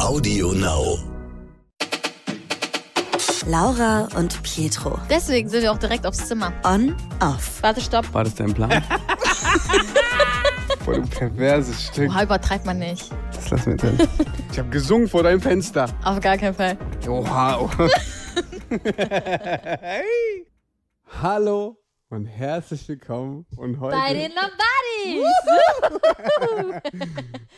Audio Now. Laura und Pietro. Deswegen sind wir auch direkt aufs Zimmer. On, off. Warte, stopp. War das dein Plan? Voll ein perverses Stück. Oha, übertreibt man nicht. Das lassen wir drin. Ich habe gesungen vor deinem Fenster. Auf gar keinen Fall. Oha. oha. hey. Hallo und herzlich willkommen. Und heute, Bei den Lombardis!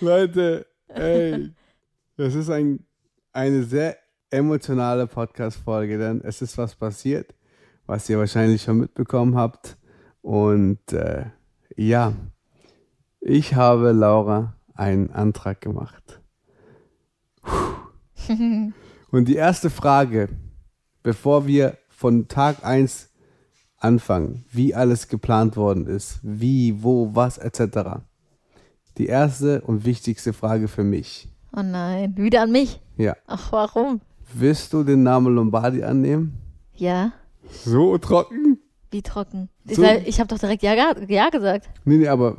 Leute, ey, das ist ein, eine sehr emotionale Podcast-Folge, denn es ist was passiert, was ihr wahrscheinlich schon mitbekommen habt. Und äh, ja, ich habe Laura einen Antrag gemacht. Und die erste Frage, bevor wir von Tag 1 anfangen, wie alles geplant worden ist, wie, wo, was etc. Die erste und wichtigste Frage für mich. Oh nein, wieder an mich. Ja. Ach, warum? Wirst du den Namen Lombardi annehmen? Ja, So trocken? wie trocken. Ich, So- sag- ich habe doch direkt ja, ja gesagt. Nee, nee, aber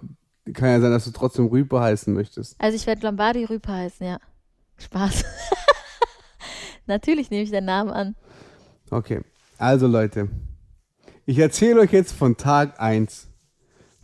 kann ja sein, dass du trotzdem Rübe heißen möchtest. Also ich werde Lombardi Rüper heißen, ja. Spaß. Natürlich nehme ich den Namen an. Okay, also Leute, ich erzähle euch jetzt von Tag 1,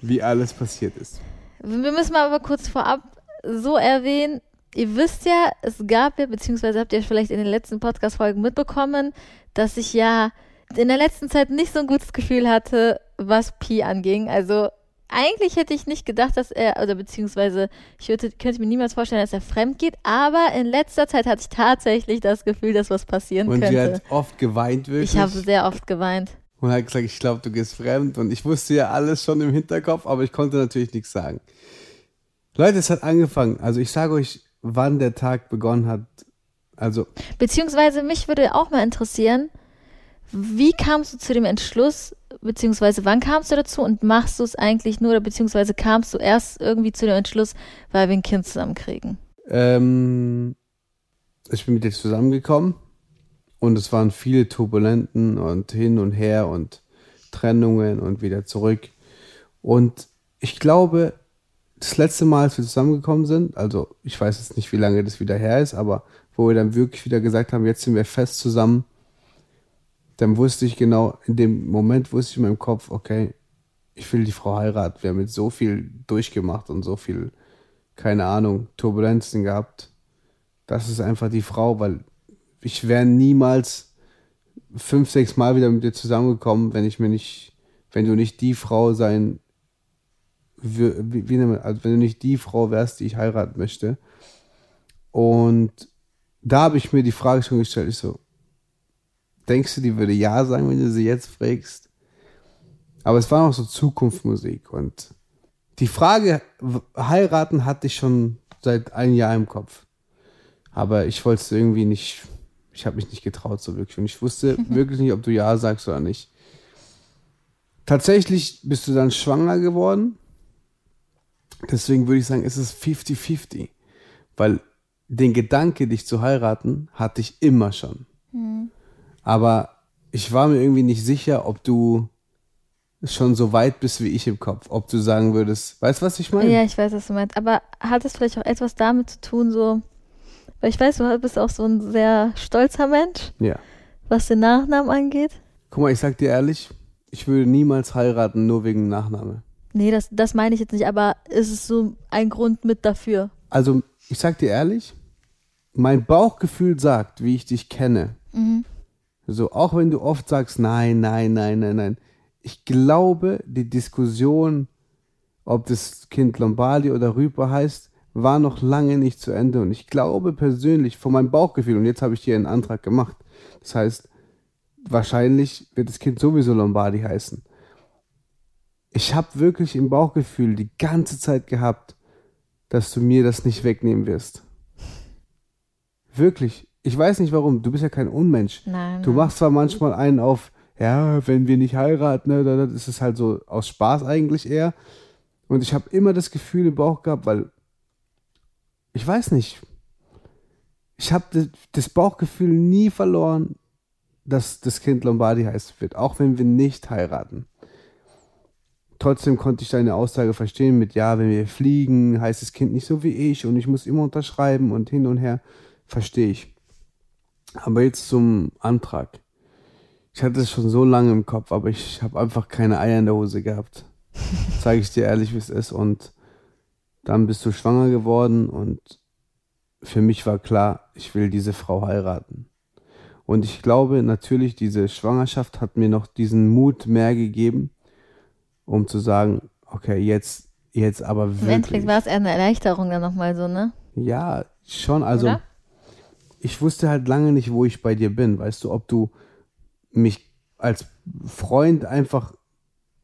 wie alles passiert ist. Wir müssen mal aber kurz vorab so erwähnen, ihr wisst ja, es gab ja, beziehungsweise habt ihr vielleicht in den letzten Podcast-Folgen mitbekommen, dass ich ja in der letzten Zeit nicht so ein gutes Gefühl hatte, was Pi anging. Also eigentlich hätte ich nicht gedacht, dass er, oder beziehungsweise ich würde, könnte mir niemals vorstellen, dass er fremd geht, aber in letzter Zeit hatte ich tatsächlich das Gefühl, dass was passieren Und sie könnte. hat oft geweint wirklich. Ich habe sehr oft geweint. Und hat gesagt, ich glaube, du gehst fremd. Und ich wusste ja alles schon im Hinterkopf, aber ich konnte natürlich nichts sagen. Leute, es hat angefangen. Also ich sage euch, wann der Tag begonnen hat. Also Beziehungsweise mich würde auch mal interessieren, wie kamst du zu dem Entschluss, beziehungsweise wann kamst du dazu und machst du es eigentlich nur, oder beziehungsweise kamst du erst irgendwie zu dem Entschluss, weil wir ein Kind zusammenkriegen? Ähm, ich bin mit dir zusammengekommen und es waren viele Turbulenten und hin und her und Trennungen und wieder zurück. Und ich glaube, das letzte Mal, als wir zusammengekommen sind, also ich weiß jetzt nicht, wie lange das wieder her ist, aber wo wir dann wirklich wieder gesagt haben, jetzt sind wir fest zusammen, dann wusste ich genau, in dem Moment wusste ich in meinem Kopf, okay, ich will die Frau heiraten. Wir haben jetzt so viel durchgemacht und so viel keine Ahnung, Turbulenzen gehabt. Das ist einfach die Frau, weil ich wäre niemals fünf, sechs Mal wieder mit dir zusammengekommen, wenn ich mir nicht, wenn du nicht die Frau sein, wie, wie man, also wenn du nicht die Frau wärst, die ich heiraten möchte. Und da habe ich mir die Frage schon gestellt, ich so, denkst du, die würde ja sagen, wenn du sie jetzt fragst? Aber es war noch so Zukunftsmusik und die Frage heiraten hatte ich schon seit einem Jahr im Kopf. Aber ich wollte es irgendwie nicht, ich habe mich nicht getraut so wirklich. Und ich wusste wirklich nicht, ob du ja sagst oder nicht. Tatsächlich bist du dann schwanger geworden. Deswegen würde ich sagen, es ist 50-50. Weil den Gedanke, dich zu heiraten, hatte ich immer schon. Aber ich war mir irgendwie nicht sicher, ob du schon so weit bist wie ich im Kopf. Ob du sagen würdest, weißt du, was ich meine? Ja, ich weiß, was du meinst. Aber hat es vielleicht auch etwas damit zu tun, so, weil ich weiß, du bist auch so ein sehr stolzer Mensch, ja. was den Nachnamen angeht. Guck mal, ich sag dir ehrlich, ich würde niemals heiraten, nur wegen Nachname. Nee, das, das meine ich jetzt nicht, aber ist es so ein Grund mit dafür? Also, ich sag dir ehrlich, mein Bauchgefühl sagt, wie ich dich kenne. So, auch wenn du oft sagst, nein, nein, nein, nein, nein. Ich glaube, die Diskussion, ob das Kind Lombardi oder Rüper heißt, war noch lange nicht zu Ende. Und ich glaube persönlich, von meinem Bauchgefühl, und jetzt habe ich hier einen Antrag gemacht. Das heißt, wahrscheinlich wird das Kind sowieso Lombardi heißen. Ich habe wirklich im Bauchgefühl die ganze Zeit gehabt, dass du mir das nicht wegnehmen wirst. Wirklich. Ich weiß nicht warum. Du bist ja kein Unmensch. Nein. Du machst zwar manchmal einen auf, ja, wenn wir nicht heiraten, ne, da- da- das ist halt so aus Spaß eigentlich eher. Und ich habe immer das Gefühl im Bauch gehabt, weil ich weiß nicht. Ich habe das, Bauchgefühl nie verloren, dass das Kind Lombardi heißen wird, auch wenn wir nicht heiraten. trotzdem konnte ich deine Aussage verstehen mit, ja, wenn wir fliegen, heißt das Kind nicht so wie ich und ich muss immer unterschreiben und hin und her. Verstehe ich. Aber jetzt zum Antrag. Ich hatte es schon so lange im Kopf, aber ich habe einfach keine Eier in der Hose gehabt. Zeige ich dir ehrlich, wie es ist. Und dann bist du schwanger geworden und für mich war klar, ich will diese Frau heiraten. Und ich glaube natürlich, diese Schwangerschaft hat mir noch diesen Mut mehr gegeben, um zu sagen, okay, jetzt, jetzt aber Im wirklich. Endeffekt war es eher eine Erleichterung dann nochmal so, ne? Ja, schon. Also Oder? ich wusste halt lange nicht, wo ich bei dir bin. Weißt du, ob du mich als Freund einfach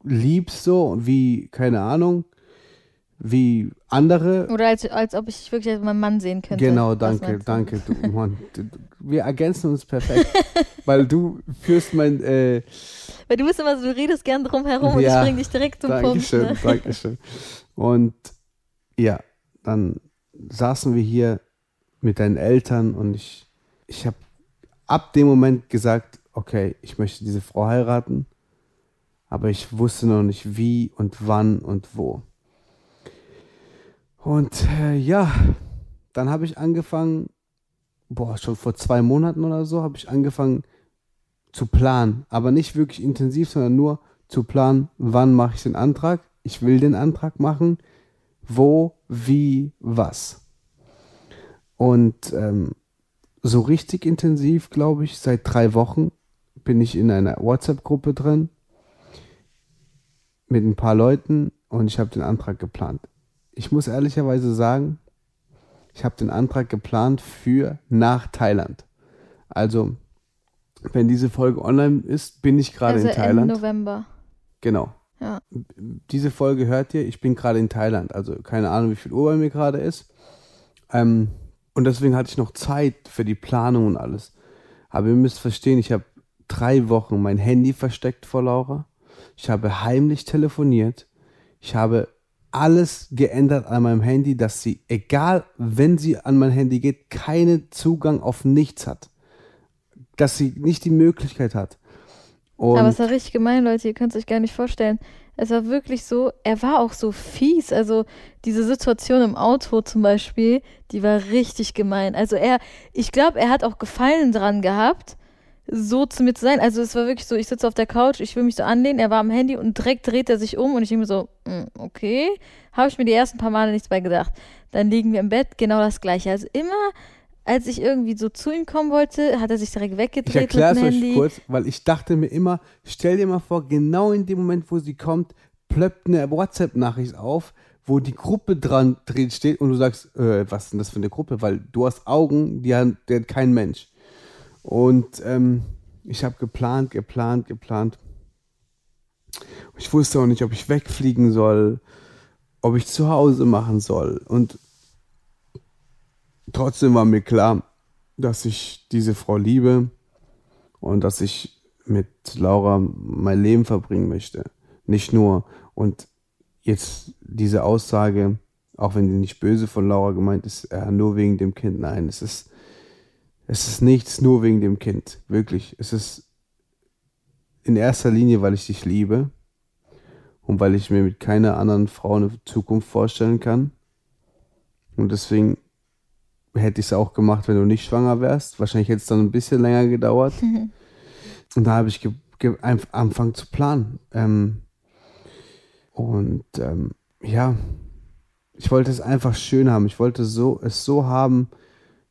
liebst, so wie, keine Ahnung, wie andere. Oder als, als ob ich wirklich meinen Mann sehen könnte. Genau, danke, danke. Du, Mann, wir ergänzen uns perfekt, weil du führst mein. Äh, Weil du bist immer so, du redest gern drum herum und Ja, ich bring dich direkt zum Dankeschön, Punkt. Ne? Dankeschön. Und ja, dann saßen wir hier mit deinen Eltern und ich, ich habe ab dem Moment gesagt, okay, ich möchte diese Frau heiraten, aber ich wusste noch nicht wie und wann und wo. Und äh, ja, dann habe ich angefangen, boah, schon vor zwei Monaten oder so, habe ich angefangen zu planen, aber nicht wirklich intensiv, sondern nur zu planen, wann mache ich den Antrag. Ich will den Antrag machen, wo, wie, was. Und ähm, so richtig intensiv, glaube ich, seit drei Wochen bin ich in einer WhatsApp-Gruppe drin mit ein paar Leuten und ich habe den Antrag geplant. Ich muss ehrlicherweise sagen, ich habe den Antrag geplant für nach Thailand. Also, wenn diese Folge online ist, bin ich gerade Also in Ende Thailand. November. Genau. Ja. Diese Folge hört ihr, ich bin gerade in Thailand. Also keine Ahnung, wie viel Uhr bei mir gerade ist. Ähm, und deswegen hatte ich noch Zeit für die Planung und alles. Aber ihr müsst verstehen, ich habe drei Wochen mein Handy versteckt vor Laura. Ich habe heimlich telefoniert. Ich habe alles geändert an meinem Handy, dass sie, egal wenn sie an mein Handy geht, keinen Zugang auf nichts hat. Dass sie nicht die Möglichkeit hat. Und Aber es war richtig gemein, Leute, ihr könnt es euch gar nicht vorstellen. Es war wirklich so, er war auch so fies. Also diese Situation im Auto zum Beispiel, die war richtig gemein. Also er, ich glaube, er hat auch Gefallen dran gehabt, so zu mir zu sein. Also es war wirklich so, ich sitze auf der Couch, ich will mich so anlehnen, er war am Handy und direkt dreht er sich um und ich denke mir so, mm, okay, habe ich mir die ersten paar Male nichts bei gedacht. Dann liegen wir im Bett, genau das gleiche. Also immer, als ich irgendwie so zu ihm kommen wollte, hat er sich direkt Ich weggedreht erkläre mit es euch Handy. kurz, weil ich dachte mir immer, stell dir mal vor, genau in dem Moment, wo sie kommt, plöppt eine WhatsApp-Nachricht auf, wo die Gruppe dran drin steht und du sagst, äh, was ist denn das für eine Gruppe? Weil du hast Augen, die hat, die hat kein Mensch. Und ähm, ich habe geplant, geplant, geplant. Ich wusste auch nicht, ob ich wegfliegen soll, ob ich zu Hause machen soll. Und trotzdem war mir klar, dass ich diese Frau liebe und dass ich mit Laura mein Leben verbringen möchte. Nicht nur. Und jetzt diese Aussage, auch wenn die nicht böse von Laura gemeint ist, äh, nur wegen dem Kind. Nein, es ist, es ist nichts nur wegen dem Kind. Wirklich. Es ist in erster Linie, weil ich dich liebe und weil ich mir mit keiner anderen Frau eine Zukunft vorstellen kann. Und deswegen hätte ich es auch gemacht, wenn du nicht schwanger wärst. Wahrscheinlich hätte es dann ein bisschen länger gedauert. Und da habe ich angefangen zu planen. Ähm, und ähm, ja, ich wollte es einfach schön haben. Ich wollte so, es so haben,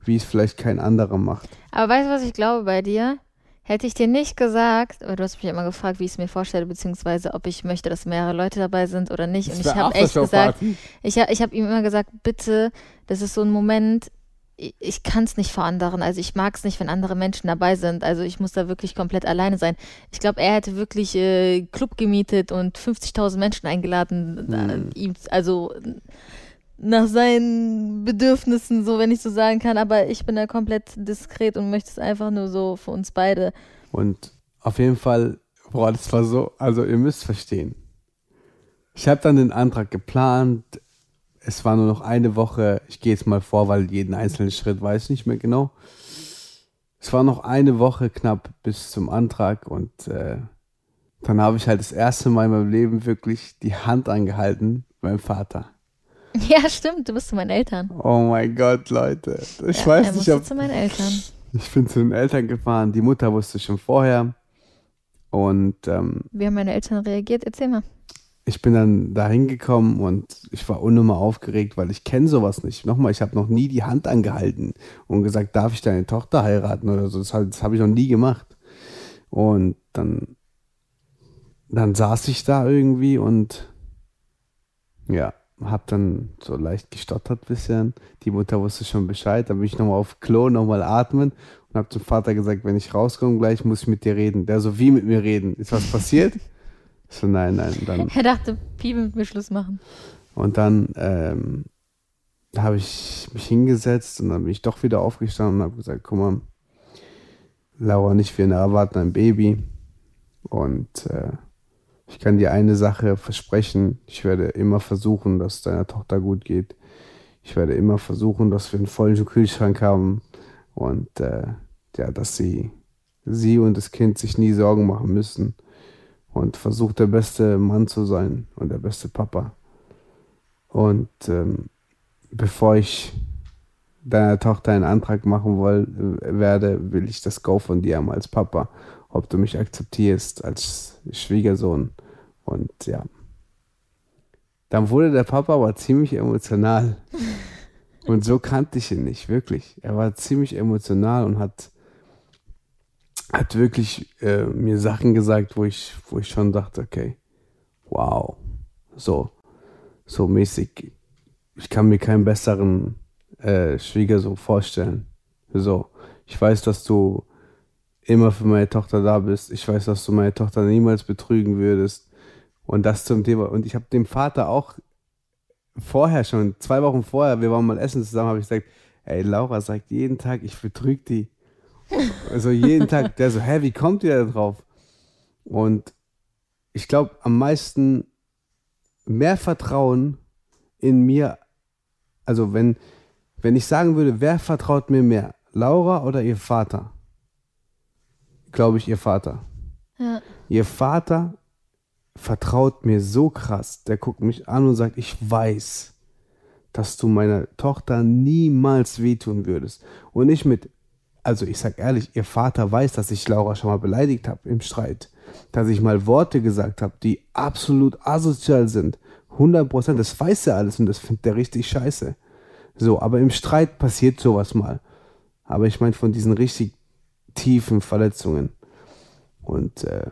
wie es vielleicht kein anderer macht. Aber weißt du, was ich glaube bei dir? Hätte ich dir nicht gesagt, weil du hast mich immer gefragt, wie ich es mir vorstelle, beziehungsweise ob ich möchte, dass mehrere Leute dabei sind oder nicht. Und ich habe echt gesagt, ich, ich habe ihm immer gesagt, bitte, das ist so ein Moment, ich, ich kann es nicht vor anderen. Also ich mag es nicht, wenn andere Menschen dabei sind. Also ich muss da wirklich komplett alleine sein. Ich glaube, er hätte wirklich äh, Club gemietet und 50.000 Menschen eingeladen, äh, ihm, also nach seinen Bedürfnissen, so wenn ich so sagen kann. Aber ich bin da komplett diskret und möchte es einfach nur so für uns beide. Und auf jeden Fall, boah, das war so, also ihr müsst verstehen. Ich habe dann den Antrag geplant. Es war nur noch eine Woche. Ich gehe jetzt mal vor, weil jeden einzelnen Schritt weiß ich nicht mehr genau. Es war noch eine Woche knapp bis zum Antrag und äh, dann habe ich halt das erste Mal in meinem Leben wirklich die Hand angehalten beim Vater. Ja, stimmt, du bist zu meinen Eltern. Oh mein Gott, Leute. Ich ja, weiß er nicht, ob. zu meinen Eltern. Ich bin zu den Eltern gefahren. Die Mutter wusste schon vorher. Und ähm, Wie haben meine Eltern reagiert? Erzähl mal. ich bin dann da hingekommen und ich war unnormal aufgeregt, weil ich kenne sowas nicht. Nochmal, ich habe noch nie die Hand angehalten und gesagt, darf ich deine Tochter heiraten oder so. Das, das habe ich noch nie gemacht. Und dann, dann saß ich da irgendwie und ja, habe dann so leicht gestottert bisschen. Die Mutter wusste schon Bescheid. Dann bin ich nochmal auf Klo, nochmal atmen und habe zum Vater gesagt, wenn ich rauskomme gleich, muss ich mit dir reden. Der so, wie mit mir reden? Ist was passiert? Ich so, nein, nein. Und dann Er dachte, Piep mit mir Schluss machen. und dann ähm, habe ich mich hingesetzt und dann bin ich doch wieder aufgestanden und habe gesagt, guck mal, Laura, nicht wir erwarten ein Baby. Und äh, ich kann dir eine Sache versprechen. Ich werde immer versuchen, dass deiner Tochter gut geht. Ich werde immer versuchen, dass wir einen vollen Kühlschrank haben und äh, ja, dass sie, sie und das Kind sich nie Sorgen machen müssen und versucht der beste Mann zu sein und der beste Papa. Und ähm, bevor ich deiner Tochter einen Antrag machen woll, äh, werde, will ich das Go von dir haben als Papa, ob du mich akzeptierst als Schwiegersohn. Und ja. Dann wurde der Papa aber ziemlich emotional. Und so kannte ich ihn nicht, wirklich. Er war ziemlich emotional und hat, hat wirklich äh, mir Sachen gesagt, wo ich, wo ich schon dachte, okay, wow. So, so mäßig. Ich kann mir keinen besseren äh, Schwiegersohn vorstellen. So, ich weiß, dass du immer für meine Tochter da bist. Ich weiß, dass du meine Tochter niemals betrügen würdest. Und das zum Thema. Und ich habe dem Vater auch vorher schon, zwei Wochen vorher, wir waren mal essen zusammen, habe ich gesagt, ey, Laura sagt jeden Tag, ich betrüge die. Also jeden Tag, der so, hä, wie kommt ihr da drauf? Und ich glaube, am meisten mehr Vertrauen in mir, also wenn, wenn ich sagen würde, wer vertraut mir mehr, Laura oder ihr Vater? Glaube ich, ihr Vater. Ja. Ihr Vater vertraut mir so krass. Der guckt mich an und sagt, ich weiß, dass du meiner Tochter niemals wehtun würdest. Und nicht mit, also ich sag ehrlich, ihr Vater weiß, dass ich Laura schon mal beleidigt habe im Streit. Dass ich mal Worte gesagt habe, die absolut asozial sind. 100 Prozent, das weiß er alles und das findet er richtig scheiße. So, aber im Streit passiert sowas mal. Aber ich meine von diesen richtig tiefen Verletzungen. Und äh,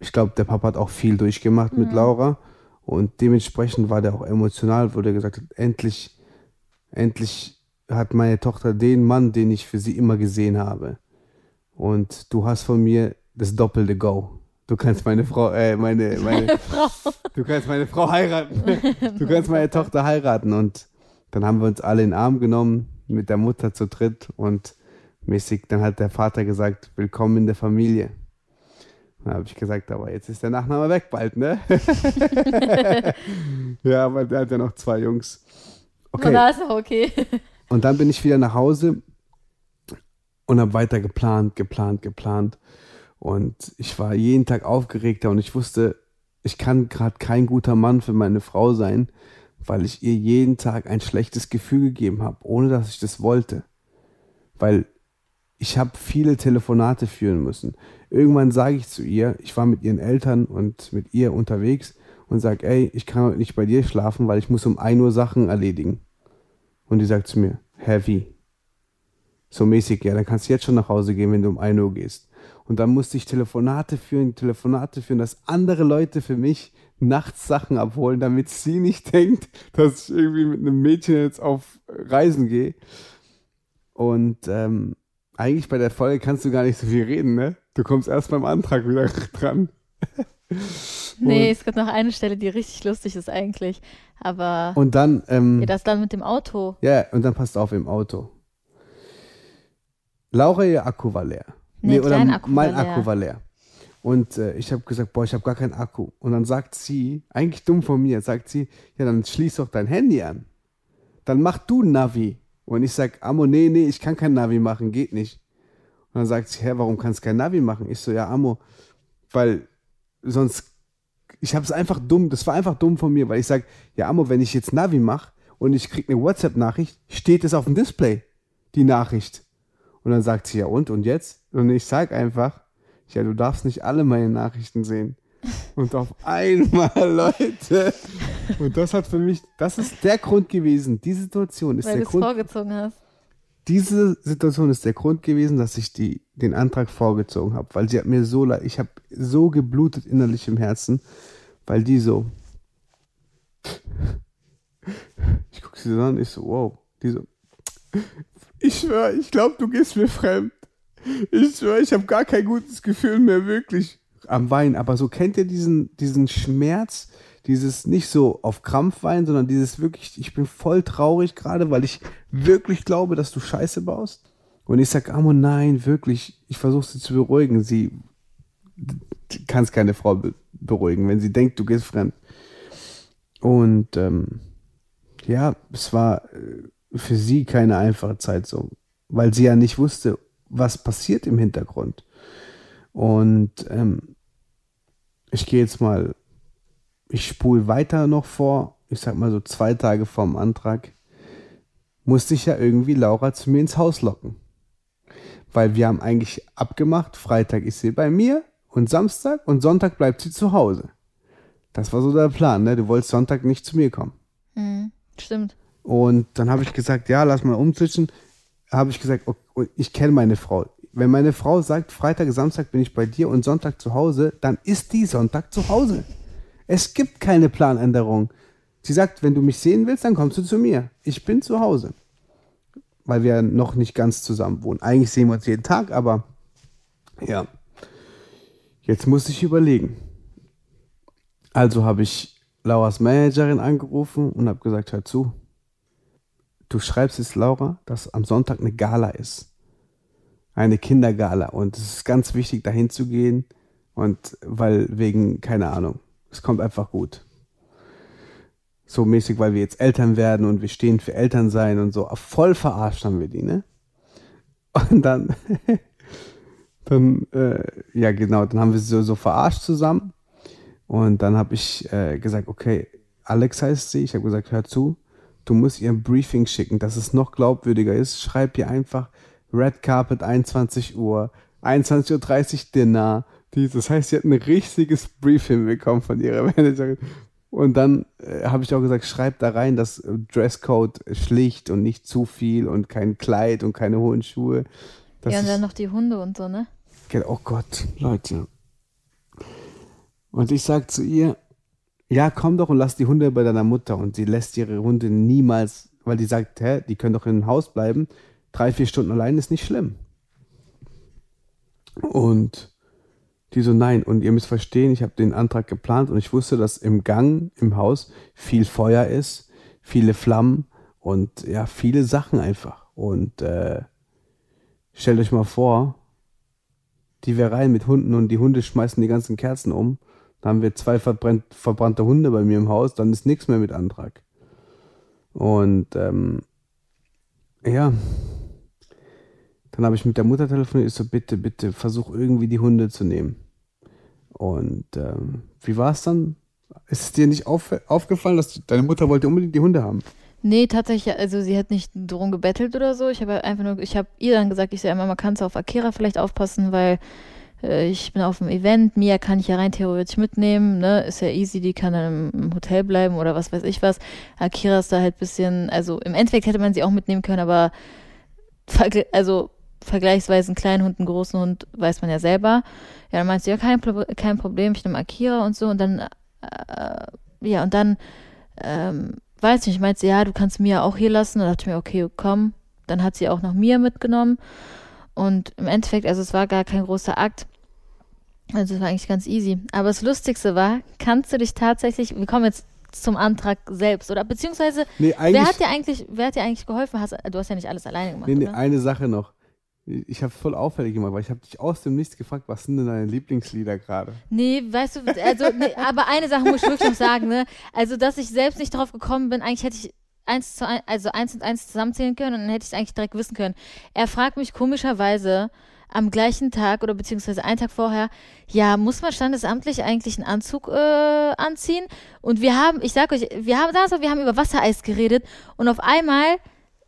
ich glaube, der Papa hat auch viel durchgemacht mit Laura. Und dementsprechend war der auch emotional, wo der gesagt hat, endlich, endlich hat meine Tochter den Mann, den ich für sie immer gesehen habe. Und du hast von mir das doppelte Go. Du kannst meine Frau, äh, meine, meine, Frau. du kannst meine Frau heiraten. Du kannst meine Tochter heiraten. Und dann haben wir uns alle in den Arm genommen, mit der Mutter zu dritt und mäßig, dann hat der Vater gesagt, willkommen in der Familie. Dann habe ich gesagt, aber jetzt ist der Nachname weg bald, ne? ja, aber der hat ja noch zwei Jungs. Okay. da ist auch okay. Und dann bin ich wieder nach Hause und habe weiter geplant, geplant, geplant. Und ich war jeden Tag aufgeregter und ich wusste, ich kann gerade kein guter Mann für meine Frau sein, weil ich ihr jeden Tag ein schlechtes Gefühl gegeben habe, ohne dass ich das wollte. Weil ich habe viele Telefonate führen müssen. Irgendwann sage ich zu ihr, ich war mit ihren Eltern und mit ihr unterwegs und sage, ey, ich kann heute nicht bei dir schlafen, weil ich muss um 1 Uhr Sachen erledigen. Und die sagt zu mir, heavy. So mäßig, ja, dann kannst du jetzt schon nach Hause gehen, wenn du um 1 Uhr gehst. Und dann musste ich Telefonate führen, Telefonate führen, dass andere Leute für mich nachts Sachen abholen, damit sie nicht denkt, dass ich irgendwie mit einem Mädchen jetzt auf Reisen gehe. Und ähm, eigentlich bei der Folge kannst du gar nicht so viel reden, ne? Du kommst erst beim Antrag wieder dran. Nee, es gibt noch eine Stelle, die richtig lustig ist eigentlich. Aber Und dann, ähm, ja, das dann mit dem Auto. Ja, und dann passt auf im Auto. Laura, ihr Akku war leer. Nee, dein Akku mein war leer. Akku war leer. Und äh, ich habe gesagt, boah, ich habe gar keinen Akku. Und dann sagt sie, eigentlich dumm von mir, sagt sie, ja, dann schließ doch dein Handy an. Dann mach du Navi. Und ich sag, Amo, nee, nee, ich kann kein Navi machen, geht nicht. Und dann sagt sie, hä, warum kannst du kein Navi machen? Ich so, ja, Amo, weil sonst, ich habe es einfach dumm, das war einfach dumm von mir, weil ich sage, ja, Amo, wenn ich jetzt Navi mache und ich krieg eine WhatsApp-Nachricht, steht es auf dem Display, die Nachricht. Und dann sagt sie, ja und, und jetzt? Und ich sag einfach, ja, du darfst nicht alle meine Nachrichten sehen. Und auf einmal, Leute. Und das hat für mich, das ist der Grund gewesen. Die Situation ist Weil der du es Grund. vorgezogen hast. Diese Situation ist der Grund gewesen, dass ich die, den Antrag vorgezogen habe. Weil sie hat mir so leid, ich habe so geblutet innerlich im Herzen, weil die so. Ich gucke sie so an, ich so, wow. Die so. Ich schwöre, ich glaube, du gehst mir fremd. Ich schwöre, ich habe gar kein gutes Gefühl mehr, wirklich. Am Weinen. Aber so kennt ihr diesen, diesen Schmerz, dieses nicht so auf Krampf weinen, sondern dieses wirklich, ich bin voll traurig gerade, weil ich wirklich glaube, dass du Scheiße baust. Und ich sag, Amo, nein, wirklich, ich versuche sie zu beruhigen. Sie kann keine Frau be beruhigen, wenn sie denkt, du gehst fremd. Und ähm, ja, es war äh, für sie keine einfache Zeit so, weil sie ja nicht wusste, was passiert im Hintergrund. Und ähm, ich gehe jetzt mal, ich spule weiter noch vor, ich sag mal so zwei Tage vorm Antrag, musste ich ja irgendwie Laura zu mir ins Haus locken. Weil wir haben eigentlich abgemacht, Freitag ist sie bei mir und Samstag und Sonntag bleibt sie zu Hause. Das war so der Plan, ne? Du wolltest Sonntag nicht zu mir kommen. Mhm. Stimmt. Und dann habe ich gesagt, ja, lass mal umzwischen. Habe ich gesagt, okay, ich kenne meine Frau. Wenn meine Frau sagt, Freitag, Samstag bin ich bei dir und Sonntag zu Hause, dann ist die Sonntag zu Hause. Es gibt keine Planänderung. Sie sagt, wenn du mich sehen willst, dann kommst du zu mir. Ich bin zu Hause. Weil wir noch nicht ganz zusammen wohnen. Eigentlich sehen wir uns jeden Tag, aber ja. Jetzt muss ich überlegen. Also habe ich Lauras Managerin angerufen und habe gesagt, hör zu. Du schreibst jetzt Laura, dass am Sonntag eine Gala ist. Eine Kindergala. Und es ist ganz wichtig, dahin zu gehen. Und weil wegen, keine Ahnung, es kommt einfach gut. So mäßig, weil wir jetzt Eltern werden und wir stehen für Elternsein und so. Voll verarscht haben wir die, ne? Und dann, dann, äh, ja genau, dann haben wir sie so, so verarscht zusammen. Und dann habe ich äh, gesagt, okay, Alex heißt sie. Ich habe gesagt, hör zu, du musst ihr ein Briefing schicken, dass es noch glaubwürdiger ist. Schreib ihr einfach Red Carpet 21 Uhr, 21.30 Uhr Dinner. Dies. Das heißt, sie hat ein richtiges Briefing bekommen von ihrer Managerin. Und dann äh, habe ich auch gesagt, schreib da rein, dass äh, Dresscode schlicht und nicht zu viel und kein Kleid und keine hohen Schuhe. Das ja, und dann noch die Hunde und so, ne? Oh Gott, Leute. Und ich sag zu ihr, ja, komm doch und lass die Hunde bei deiner Mutter. Und sie lässt ihre Hunde niemals, weil die sagt, hä, die können doch im Haus bleiben. Drei, vier Stunden allein ist nicht schlimm. Und die so, nein. Und ihr müsst verstehen, ich habe den Antrag geplant und ich wusste, dass im Gang, im Haus viel Feuer ist, viele Flammen und ja, viele Sachen einfach. Und äh, stellt euch mal vor, die wir rein mit Hunden und die Hunde schmeißen die ganzen Kerzen um. Da haben wir zwei verbrennt, verbrannte Hunde bei mir im Haus, dann ist nichts mehr mit Antrag. Und ähm, ja, dann habe ich mit der Mutter telefoniert, ich so, bitte, bitte, versuch irgendwie die Hunde zu nehmen. Und ähm, wie war es dann? Ist es dir nicht auf, aufgefallen, dass deine Mutter wollte unbedingt die Hunde haben? Nee, tatsächlich, also sie hat nicht drum gebettelt oder so. Ich habe einfach nur, ich habe ihr dann gesagt, ich so, Mama, kannst du auf Akira vielleicht aufpassen, weil ich bin auf dem Event, Mia kann ich ja rein theoretisch mitnehmen, ne, ist ja easy, die kann dann im, Hotel bleiben oder was weiß ich was. Akira ist da halt bisschen, also im Endeffekt hätte man sie auch mitnehmen können, aber also vergleichsweise einen kleinen Hund, einen großen Hund, weiß man ja selber. Ja, dann meinte sie, ja, kein, Pro kein Problem, ich nehme Akira und so und dann, äh, ja, und dann, ähm, weiß nicht, ich meinte, sie, ja, du kannst Mia auch hier lassen. Und dachte ich mir, okay, komm. Dann hat sie auch noch Mia mitgenommen. Und im Endeffekt, also es war gar kein großer Akt. Also es war eigentlich ganz easy. Aber das Lustigste war, kannst du dich tatsächlich, wir kommen jetzt zum Antrag selbst, oder beziehungsweise, Nee, wer hat dir eigentlich, wer hat dir eigentlich geholfen? Hast, du hast ja nicht alles alleine gemacht, Nee, nee, oder? eine Sache noch. Ich habe voll auffällig gemacht, weil ich habe dich aus dem Nichts gefragt, was sind denn deine Lieblingslieder gerade? Nee, weißt du, also, nee, aber eine Sache muss ich wirklich noch sagen, ne? Also, dass ich selbst nicht drauf gekommen bin, eigentlich hätte ich eins zu ein, also eins und eins zusammenzählen können und dann hätte ich es eigentlich direkt wissen können. Er fragt mich komischerweise am gleichen Tag oder beziehungsweise einen Tag vorher, ja, muss man standesamtlich eigentlich einen Anzug äh, anziehen? Und wir haben, ich sag euch, wir haben da wir haben über Wassereis geredet und auf einmal,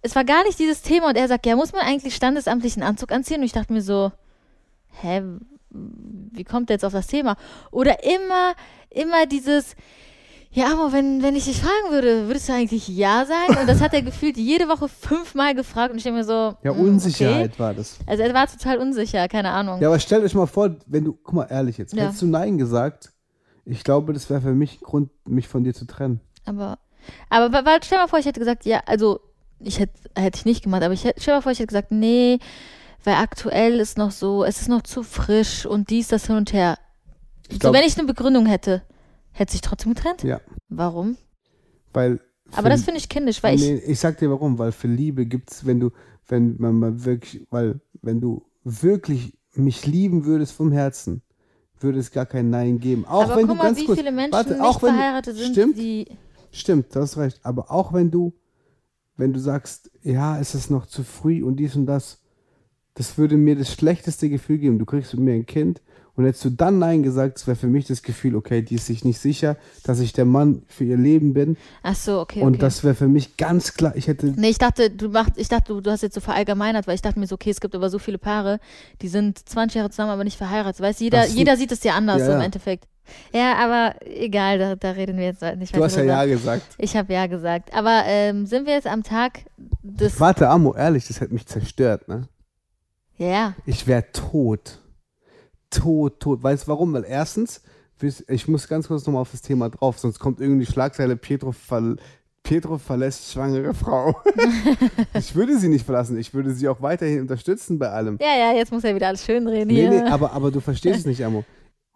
es war gar nicht dieses Thema und er sagt, ja, muss man eigentlich standesamtlich einen Anzug anziehen? Und ich dachte mir so, hä, wie kommt der jetzt auf das Thema? Oder immer, immer dieses, ja, aber wenn, wenn ich dich fragen würde, würdest du eigentlich Ja sagen? Und das hat er gefühlt jede Woche fünfmal gefragt und ich denke mir so. Ja, mm, Unsicherheit Okay. war das. Also er war total unsicher, keine Ahnung. Ja, aber stellt euch mal vor, wenn du, guck mal ehrlich jetzt, Ja. hättest du Nein gesagt, ich glaube, das wäre für mich ein Grund, mich von dir zu trennen. Aber, aber stell mal vor, ich hätte gesagt, ja, also ich hätte, hätte ich nicht gemacht, aber ich hätte, stell mal vor, ich hätte gesagt, nee, weil aktuell ist noch so, es ist noch zu frisch und dies, das hin und her. Ich so, glaub- wenn ich eine Begründung hätte, hätte sich trotzdem getrennt? Ja, Warum? weil. Aber das finde ich kindisch, weil ich, nee, ich sag dir warum, weil für Liebe gibt's, wenn du, wenn man mal wirklich, weil, wenn du wirklich mich lieben würdest vom Herzen, würde es gar kein Nein geben. Auch aber wenn guck du mal, ganz wie kurz, viele Menschen warte, nicht du- verheiratet sind, stimmt, die, Stimmt, du hast recht. Aber auch wenn du, wenn du sagst, ja, es ist noch zu früh und dies und das, das würde mir das schlechteste Gefühl geben. Du kriegst mit mir ein Kind und hättest du dann Nein gesagt, das wäre für mich das Gefühl, okay, die ist sich nicht sicher, dass ich der Mann für ihr Leben bin. ach so, okay, Und okay. das wäre für mich ganz klar, ich hätte, Nee, ich dachte, du machst, ich dachte, du, du hast jetzt so verallgemeinert, weil ich dachte mir so, okay, es gibt aber so viele Paare, die sind 20 Jahre zusammen, aber nicht verheiratet. Weißt jeder, so. jeder sieht es ja anders Ja, so im ja. Endeffekt. Ja, aber egal, da, da reden wir jetzt nicht du weiter hast ja. Ja gesagt. Ich habe ja gesagt. Aber ähm, sind wir jetzt am Tag des. Warte, Amo, ehrlich, das hätte mich zerstört, ne? Ja, ja. Ich wäre tot. Tot, tot. Weißt du warum? Weil erstens, ich muss ganz kurz nochmal auf das Thema drauf, sonst kommt irgendwie die Schlagzeile, Pietro, ver Pietro verlässt schwangere Frau. ich würde sie nicht verlassen, ich würde sie auch weiterhin unterstützen bei allem. Ja, ja, jetzt muss er wieder alles schön reden Nee, hier. nee, aber, aber du verstehst es nicht, Amo.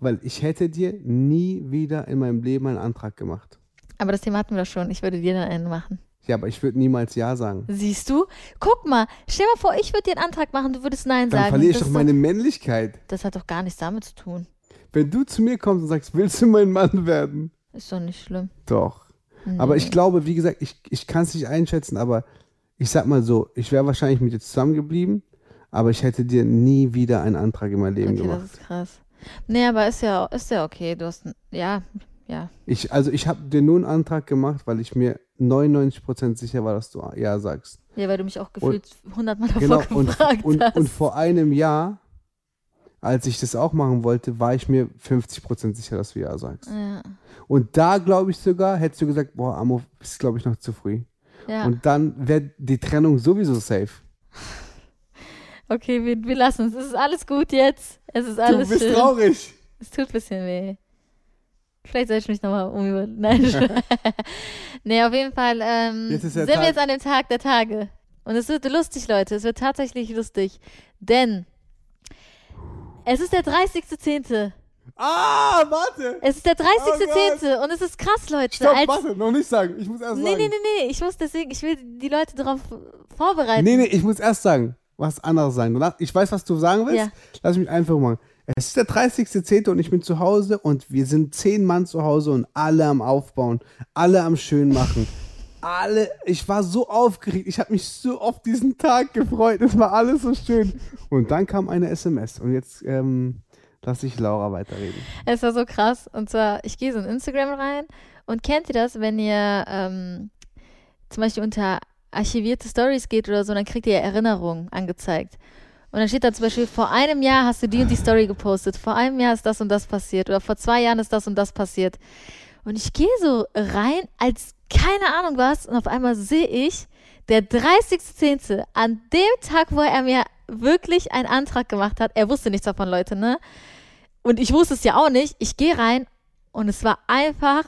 Weil ich hätte dir nie wieder in meinem Leben einen Antrag gemacht. aber das Thema hatten wir doch schon. Ich würde dir dann einen machen. Ja, aber ich würde niemals Ja sagen. Siehst du? Guck mal, stell mal vor, ich würde dir einen Antrag machen, du würdest Nein Dann sagen. verliere ich das, doch meine Männlichkeit. das hat doch gar nichts damit zu tun. Wenn du zu mir kommst und sagst, willst du mein Mann werden? Ist doch nicht schlimm. Doch. Aber Nee. ich glaube, wie gesagt, ich, ich kann es nicht einschätzen, aber ich sag mal so, ich wäre wahrscheinlich mit dir zusammengeblieben, aber ich hätte dir nie wieder einen Antrag in mein Leben Okay, gemacht. das ist krass. Nee, aber ist ja, ist ja okay. Du hast, ja, ja. Ich, also ich habe dir nur einen Antrag gemacht, weil ich mir 99% sicher war, dass du Ja sagst. Ja, weil du mich auch gefühlt hundertmal davor Genau, und, gefragt und, hast. und vor einem Jahr, als ich das auch machen wollte, war ich mir 50% sicher, dass du Ja sagst. ja, Und da glaube ich sogar, hättest du gesagt, boah, Amo, ist glaube ich noch zu früh. ja. Und dann wäre die Trennung sowieso safe. okay, wir, wir lassen es. Es ist alles gut jetzt. Es ist alles du bist schön. traurig. Es tut ein bisschen weh. Vielleicht soll ich mich nochmal um über. Nein. nee, auf jeden Fall ähm, Jetzt sind Tag- wir jetzt an dem Tag der Tage. Und es wird lustig, Leute. Es wird tatsächlich lustig. Denn es ist der 30.10. Ah, warte. Es ist der 30.10. Gott. und es ist krass, Leute. Stopp, Als, warte, noch nicht sagen. Ich muss erst nee, sagen. nee, nee, nee. Ich muss deswegen, ich will die Leute darauf vorbereiten. Nee, nee, ich muss erst sagen. Was anderes sagen. Ich weiß, was du sagen willst. Ja. Lass mich einfach machen. Es ist der 30.10. und ich bin zu Hause und wir sind zehn Mann zu Hause und alle am Aufbauen, alle am schön machen. Alle, ich war so aufgeregt, ich habe mich so auf diesen Tag gefreut, es war alles so schön. Und dann kam eine SMS und jetzt ähm, lasse ich Laura weiterreden. Es war so krass. Und zwar, ich gehe so in Instagram rein und kennt ihr das, wenn ihr ähm, zum Beispiel unter archivierte Stories geht oder so, dann kriegt ihr Erinnerungen angezeigt. Und dann steht da zum Beispiel, vor einem Jahr hast du die und die Story gepostet, vor einem Jahr ist das und das passiert oder vor zwei Jahren ist das und das passiert. Und ich gehe so rein, als keine Ahnung was, und auf einmal sehe ich, der 30.10., an dem Tag, wo er mir wirklich einen Antrag gemacht hat, er wusste nichts davon, Leute, ne? Und ich wusste es ja auch nicht. Ich gehe rein und es war einfach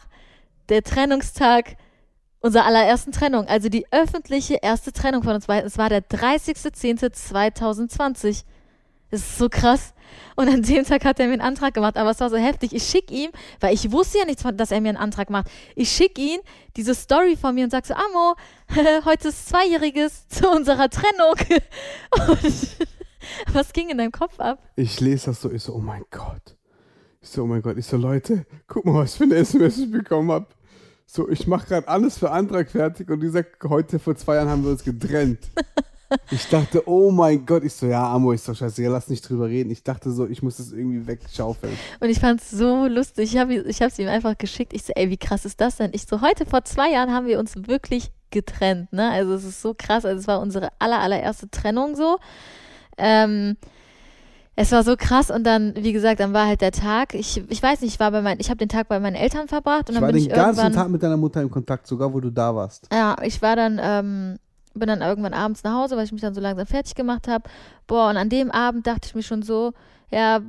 der Trennungstag unserer allerersten Trennung. Also die öffentliche erste Trennung von uns beiden. Es war der 30.10.2020. Das ist so krass. Und an dem Tag hat er mir einen Antrag gemacht, aber es war so heftig. Ich schicke ihm, weil ich wusste ja nichts, dass er mir einen Antrag macht. Ich schicke ihm diese Story von mir und sage so, Amo, heute ist Zweijähriges zu unserer Trennung. Und was ging in deinem Kopf ab? Ich lese das so, ich so, oh mein Gott. Ich so, oh mein Gott. Ich so, Leute, guck mal, was für eine SMS ich bekommen habe. So, ich mache gerade alles für Antrag fertig und die sagt, heute vor zwei Jahren haben wir uns getrennt. Ich dachte, oh mein Gott. Ich so, ja, Amo, ist doch scheiße, lass nicht drüber reden. Ich dachte so, ich muss das irgendwie wegschaufeln. Und ich fand es so lustig. Ich habe ich es ihm einfach geschickt. Ich so, ey, wie krass ist das denn? Ich so, heute vor zwei Jahren haben wir uns wirklich getrennt, ne? Also es ist so krass. Also es war unsere aller, allererste Trennung so. Ähm, es war so krass und dann, wie gesagt, dann war halt der Tag. Ich, ich weiß nicht, ich war bei meinen, ich habe den Tag bei meinen Eltern verbracht und Ich dann war bin den ich ganzen. Tag mit deiner Mutter im Kontakt, sogar wo du da warst. Ja, ich war dann, ähm, bin dann irgendwann abends nach Hause, weil ich mich dann so langsam fertig gemacht habe. Boah, und an dem Abend dachte ich mir schon so, ja,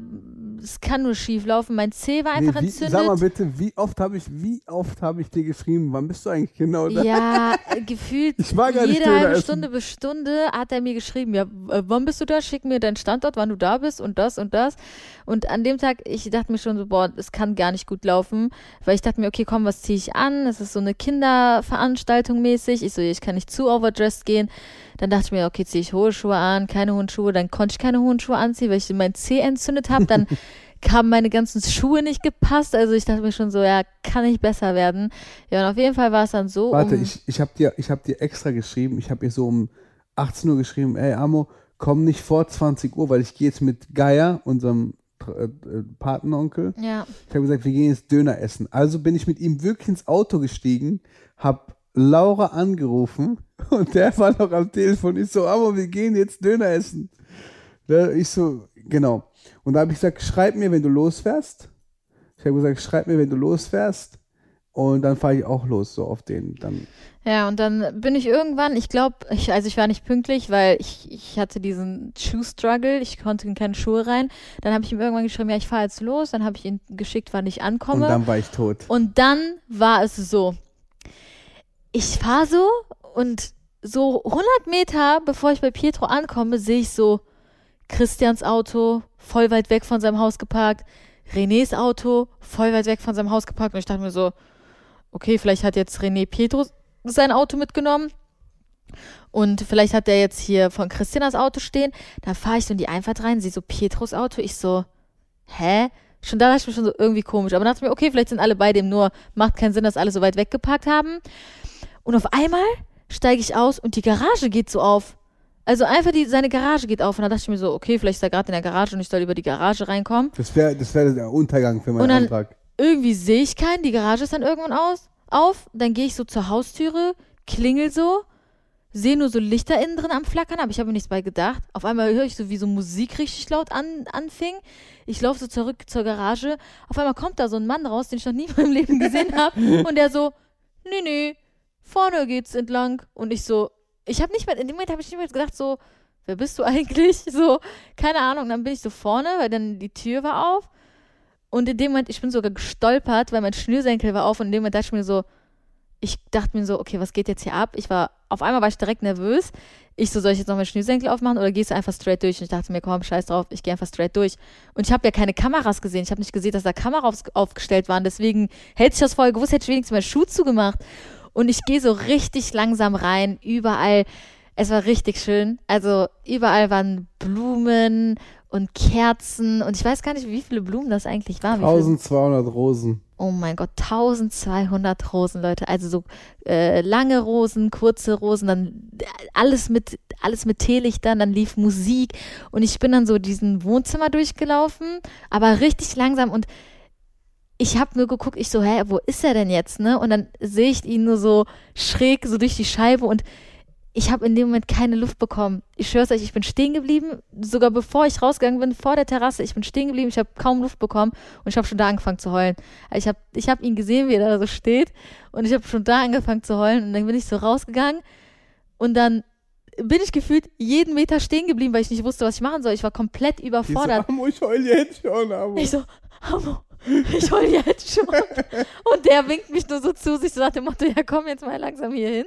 es kann nur schief laufen. Mein Zeh war einfach wie, entzündet. Sag mal bitte, wie oft habe ich, wie oft habe ich dir geschrieben? Wann bist du eigentlich genau da? Ja, gefühlt Ich war gar jede halbe essen. Stunde bis Stunde hat er mir geschrieben, ja, äh, wann bist du da? Schick mir deinen Standort, wann du da bist und das und das. Und an dem Tag, ich dachte mir schon so, boah, es kann gar nicht gut laufen, weil ich dachte mir, okay, komm, was ziehe ich an? Es ist so eine Kinderveranstaltung mäßig. Ich so, ich kann nicht zu overdressed gehen. Dann dachte ich mir, okay, ziehe ich hohe Schuhe an, keine hohen Schuhe. Dann konnte ich keine hohen Schuhe anziehen, weil ich mein Zeh entzündet habe. Dann kamen meine ganzen Schuhe nicht gepasst. Also ich dachte mir schon so, ja, kann nicht besser werden. Ja, und auf jeden Fall war es dann so. Warte, um, ich, ich habe dir, ich hab dir extra geschrieben, ich habe ihr so um 18 Uhr geschrieben, ey Amo, komm nicht vor 20 Uhr, weil ich gehe jetzt mit Geier, unserem äh, Patenonkel, Ja. ich habe gesagt, wir gehen jetzt Döner essen. Also bin ich mit ihm wirklich ins Auto gestiegen, habe Laura angerufen und der war noch am Telefon. Ich so, Amo, wir gehen jetzt Döner essen. Da- Ich so, genau. Und da habe ich gesagt, schreib mir, wenn du losfährst. Ich habe gesagt, schreib mir, wenn du losfährst. Und dann fahre ich auch los, so auf den. Dann Ja, und dann bin ich irgendwann, ich glaube, ich, also ich war nicht pünktlich, weil ich, ich hatte diesen Shoe-Struggle, ich konnte in keine Schuhe rein. Dann habe ich ihm irgendwann geschrieben, ja, ich fahre jetzt los. Dann habe ich ihn geschickt, wann ich ankomme. Und dann war ich tot. Und dann war es so. Ich fahre so und so 100 Meter, bevor ich bei Pietro ankomme, sehe ich so Christians Auto voll weit weg von seinem Haus geparkt, Renés Auto voll weit weg von seinem Haus geparkt. Und ich dachte mir so, okay, vielleicht hat jetzt René Pietro sein Auto mitgenommen. Und vielleicht hat der jetzt hier von Christian das Auto stehen. Da fahre ich so in die Einfahrt rein, sehe so Pietros Auto. Ich so, hä? Schon da dachte ich mir schon so irgendwie komisch. Aber dachte mir, okay, vielleicht sind alle bei dem, nur macht keinen Sinn, dass alle so weit weggeparkt haben. Und auf einmal steige ich aus und die Garage geht so auf. Also einfach die, seine Garage geht auf. Und da dachte ich mir so, okay, vielleicht ist er gerade in der Garage und ich soll über die Garage reinkommen. Das wäre das wär der Untergang für meinen Und dann- Antrag. Irgendwie sehe ich keinen, die Garage ist dann irgendwann aus, auf. Dann gehe ich so zur Haustüre, klingel so, sehe nur so Lichter innen drin am Flackern, aber ich habe mir nichts bei gedacht. Auf einmal höre ich so, wie so Musik richtig laut an, anfing. Ich laufe so zurück zur Garage. Auf einmal kommt da so ein Mann raus, den ich noch nie in meinem Leben gesehen habe. und der so, nee, nee, vorne geht's entlang. Und ich so, ich habe nicht mehr, in dem Moment habe ich nicht mehr gedacht, so, wer bist du eigentlich? So, keine Ahnung. Dann bin ich so vorne, weil dann die Tür war auf. Und in dem Moment, ich bin sogar gestolpert, weil mein Schnürsenkel war auf. Und in dem Moment dachte ich mir so, ich dachte mir so, okay, was geht jetzt hier ab? Ich war, auf einmal war ich direkt nervös. Ich so, soll ich jetzt noch meinen Schnürsenkel aufmachen oder gehst du einfach straight durch? Und ich dachte mir, komm, scheiß drauf, ich gehe einfach straight durch. Und ich habe ja keine Kameras gesehen. Ich habe nicht gesehen, dass da Kameras aufgestellt waren. Deswegen hätte ich das vorher gewusst, hätte ich wenigstens meinen Schuh zugemacht. Und ich gehe so richtig langsam rein, überall. Es war richtig schön. Also überall waren Blumen und Kerzen und ich weiß gar nicht, wie viele Blumen das eigentlich waren. Wie viele 1200 Rosen. Oh mein Gott, 1200 Rosen, Leute. Also so äh, lange Rosen, kurze Rosen, dann alles mit, alles mit Teelichtern, dann lief Musik und ich bin dann so diesen Wohnzimmer durchgelaufen, aber richtig langsam und ich habe nur geguckt, ich so, hä, wo ist er denn jetzt, ne? Und dann sehe ich ihn nur so schräg so durch die Scheibe und ich habe in dem Moment keine Luft bekommen. Ich schwör's euch, ich bin stehen geblieben, sogar bevor ich rausgegangen bin, vor der Terrasse. Ich bin stehen geblieben, ich habe kaum Luft bekommen und ich habe schon da angefangen zu heulen. Ich habe ich hab ihn gesehen, wie er da so steht und ich habe schon da angefangen zu heulen und dann bin ich so rausgegangen und dann bin ich gefühlt jeden Meter stehen geblieben, weil ich nicht wusste, was ich machen soll. Ich war komplett überfordert. Amo, ich heul jetzt schon, Amo. Ich so, Amo, ich heul jetzt schon. Und der winkt mich nur so zu sich, so nach dem Motto, ja komm jetzt mal langsam hier hin.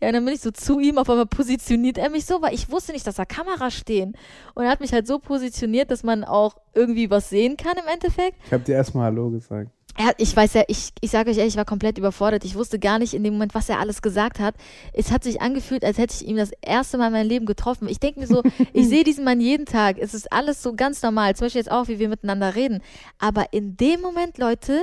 Ja, und dann bin ich so zu ihm, auf einmal positioniert er mich so, weil ich wusste nicht, dass da Kameras stehen. Und er hat mich halt so positioniert, dass man auch irgendwie was sehen kann im Endeffekt. Ich habe dir erstmal Hallo gesagt. Er, ich weiß ja, ich, ich sage euch ehrlich, ich war komplett überfordert. Ich wusste gar nicht in dem Moment, was er alles gesagt hat. Es hat sich angefühlt, als hätte ich ihn das erste Mal in meinem Leben getroffen. Ich denke mir so, ich sehe diesen Mann jeden Tag. Es ist alles so ganz normal. Zum Beispiel jetzt auch, wie wir miteinander reden. Aber in dem Moment, Leute,